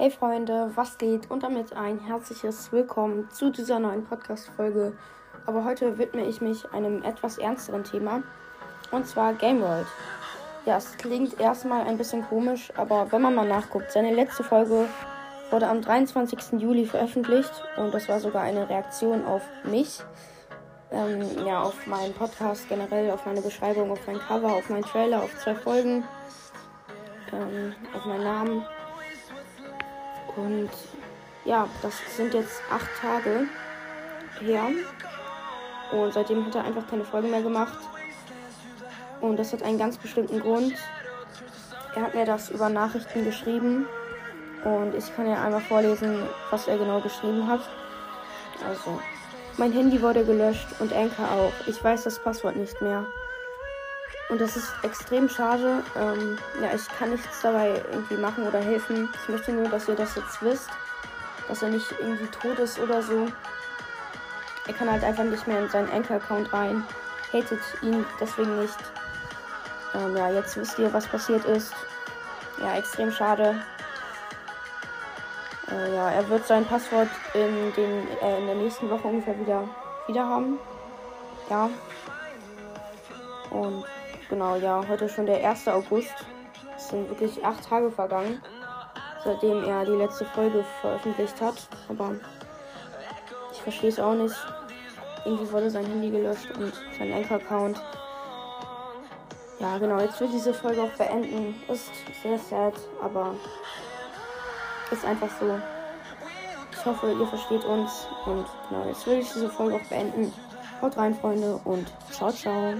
Hey Freunde, was geht? Und damit ein herzliches Willkommen zu dieser neuen Podcast-Folge. Aber heute widme ich mich einem etwas ernsteren Thema. Und zwar Game World. Ja, es klingt erstmal ein bisschen komisch, aber wenn man mal nachguckt, seine letzte Folge wurde am 23. Juli veröffentlicht und das war sogar eine Reaktion auf mich. Ähm, ja, auf meinen Podcast generell, auf meine Beschreibung, auf mein Cover, auf meinen Trailer, auf zwei Folgen, ähm, auf meinen Namen. Und ja, das sind jetzt acht Tage her. Und seitdem hat er einfach keine Folge mehr gemacht. Und das hat einen ganz bestimmten Grund. Er hat mir das über Nachrichten geschrieben. Und ich kann ja einmal vorlesen, was er genau geschrieben hat. Also, mein Handy wurde gelöscht und Anker auch. Ich weiß das Passwort nicht mehr. Und das ist extrem schade. Ähm, ja, ich kann nichts dabei irgendwie machen oder helfen. Ich möchte nur, dass ihr das jetzt wisst. Dass er nicht irgendwie tot ist oder so. Er kann halt einfach nicht mehr in seinen Anchor-Account rein. Hatet ihn deswegen nicht. Ähm, ja, jetzt wisst ihr, was passiert ist. Ja, extrem schade. Äh, ja, er wird sein Passwort in, den, äh, in der nächsten Woche ungefähr wieder, wieder haben. Ja. Und genau, ja, heute ist schon der 1. August. Es sind wirklich acht Tage vergangen, seitdem er die letzte Folge veröffentlicht hat. Aber ich verstehe es auch nicht. Irgendwie wurde sein Handy gelöscht und sein Anchor-Account. Ja, genau, jetzt wird diese Folge auch beenden. Ist sehr sad, aber ist einfach so. Ich hoffe, ihr versteht uns. Und genau, jetzt will ich diese Folge auch beenden. Haut rein, Freunde, und ciao, ciao.